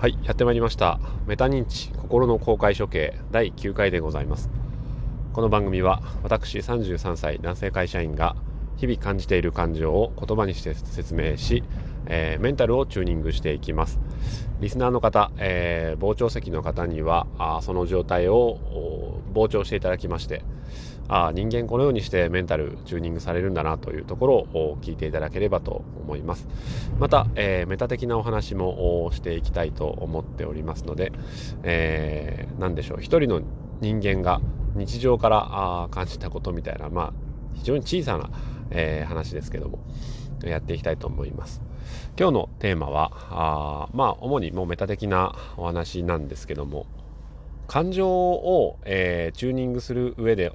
はいやってまいりました。メタ認知心の公開処刑第9回でございます。この番組は私33歳男性会社員が日々感じている感情を言葉にして説明し、えー、メンタルをチューニングしていきます。リスナーの方、えー、傍聴席の方にはあその状態を傍聴していただきましてあ人間このようにしてメンタルチューニングされるんだなというところを聞いていただければと思います。また、えー、メタ的なお話もしていきたいと思っておりますので、えー、何でしょう。一人の人間が日常からあ感じたことみたいなまあ非常に小さな、えー、話ですけどもやっていきたいと思います。今日のテーマはあまあ主にもうメタ的なお話なんですけども感情を、えー、チューニングする上で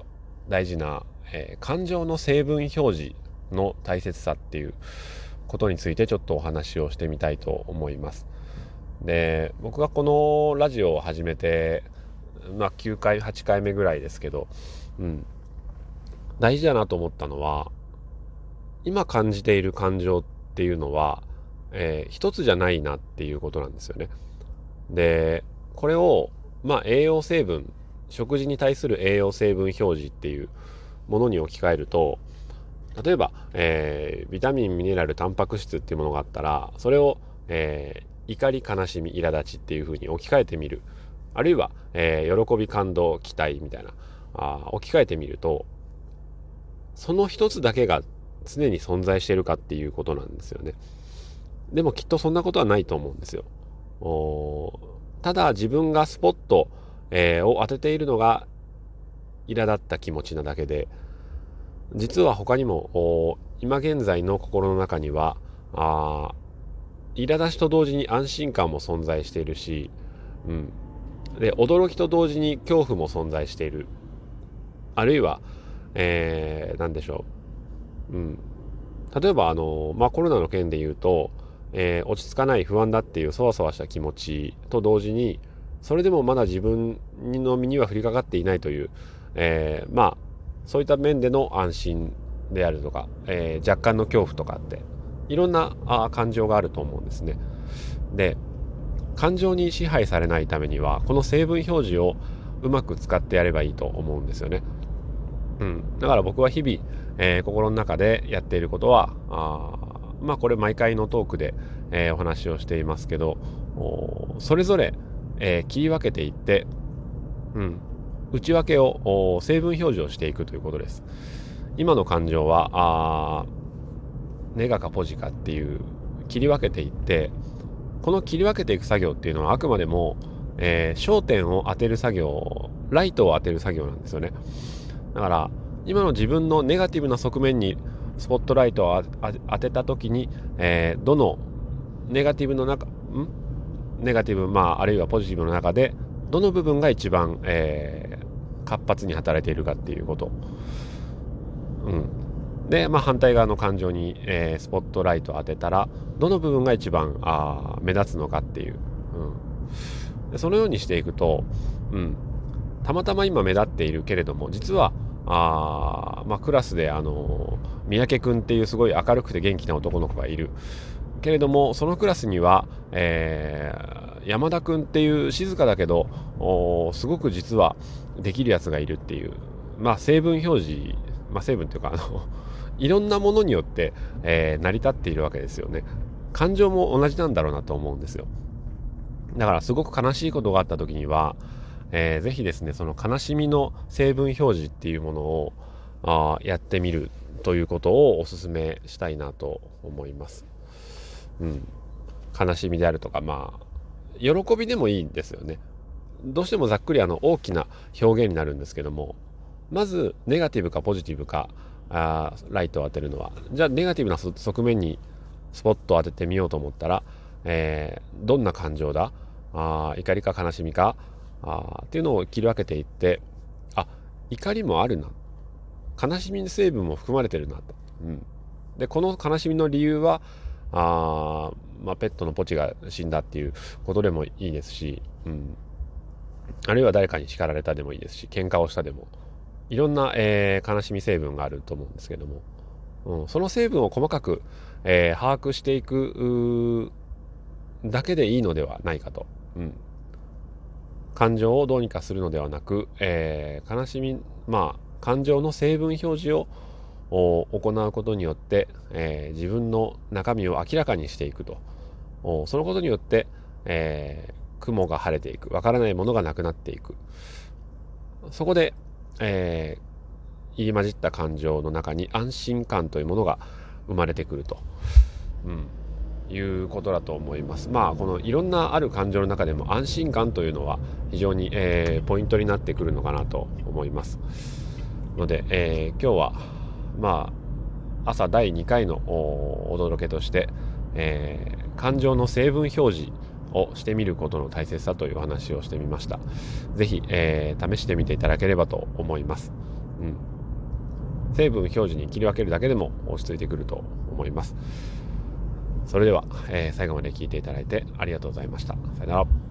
大事な、えー、感情の成分表示の大切さっていうことについてちょっとお話をしてみたいと思います。で僕がこのラジオを始めて、まあ、9回8回目ぐらいですけど、うん、大事だなと思ったのは今感じている感情っていうのは、えー、一つじゃないなっていうことなんですよね。でこれをまあ栄養成分食事に対する栄養成分表示っていうものに置き換えると例えば、えー、ビタミンミネラルタンパク質っていうものがあったらそれを、えー、怒り悲しみ苛立ちっていうふうに置き換えてみる。あるいは、えー、喜び感動期待みたいな。あ置き換えてみるとその一つだけが常に存在しているかっていうことなんですよね。でもきっとそんなことはないと思うんですよ。ただ自分がスポットえー、を当てているのが苛立った気持ちなだけで実は他にも今現在の心の中にはあ苛立ちと同時に安心感も存在しているし、うん、で驚きと同時に恐怖も存在している。あるいは、えー、何でしょう、うん、例えばあの、まあ、コロナの件で言うと、えー、落ち着かない不安だっていうそわそわした気持ちと同時にそれでもまだ自分の身には降りかかっていないという、えー、まあそういった面での安心であるとか、えー、若干の恐怖とかっていろんなあ感情があると思うんですね。で感情に支配されないためにはこの成分表示をうまく使ってやればいいと思うんですよね。うん、だから僕は日々、えー、心の中でやっていることはあまあこれ毎回のトークで、えー、お話をしていますけどそれぞれえー、切り分けていって、うん、内訳を成分表示をしていくということです。今の感情はあネガかポジかっていう切り分けていってこの切り分けていく作業っていうのはあくまでも、えー、焦点を当てる作業ライトを当てる作業なんですよね。だから今の自分のネガティブな側面にスポットライトを当てた時に、えー、どのネガティブの中ん？ネガティブ、まあ、あるいはポジティブの中でどの部分が一番、えー、活発に働いているかっていうこと。うん、で、まあ、反対側の感情に、えー、スポットライトを当てたらどの部分が一番あ目立つのかっていう、うん、でそのようにしていくと、うん、たまたま今目立っているけれども実はあ、まあ、クラスで、あの三宅君っていうすごい明るくて元気な男の子がいる。けれどもそのクラスには、えー、山田君っていう静かだけどすごく実はできるやつがいるっていう、まあ、成分表示、まあ、成分というかあの いろんなものによって、えー、成り立っているわけですよね。感情も同じなんだろうなと思うんですよ。だからすごく悲しいことがあった時には、えー、ぜひですねその悲しみの成分表示っていうものをあやってみるということをお勧めしたいなと思います。うん、悲しみであるとかまあ喜びでもいいんですよね。どうしてもざっくりあの大きな表現になるんですけどもまずネガティブかポジティブかあライトを当てるのは。じゃあネガティブな側面にスポットを当ててみようと思ったら、えー、どんな感情だ？あ怒りか悲しみか？あっていうのを切り分けていってあ怒りもあるな。悲しみの成分も含まれてるなと、うん、でこの悲しみの理由はあまあ、ペットのポチが死んだっていうことでもいいですし、うん、あるいは誰かに叱られたでもいいですし喧嘩をしたでも。いろんな、えー、悲しみ成分があると思うんですけども、うん、その成分を細かく、えー、把握していくだけでいいのではないかと。うん。感情をどうにかするのではなく、えー、悲しみまあ感情の成分表示を行うことによって、えー、自分の中身を明らかにしていくと。そのことによって、えー、雲が晴れていく。わからないものがなくなっていく。そこで、えー、入り混じった感情の中に安心感というものが生まれてくると、うん、いうことだと思います。まあこのいろんなある感情の中でも安心感というのは非常に、えー、ポイントになってくるのかなと思います。ので、えー、今日はまあ朝第2回のお届けとして、えー、感情の成分表示をしてみることの大切さという話をしてみました。ぜひ、えー、試してみていただければと思います。うん。成分表示に切り分けるだけでも落ち着いてくると思います。それでは、えー、最後まで聞いていただいてありがとうございました。さよなら。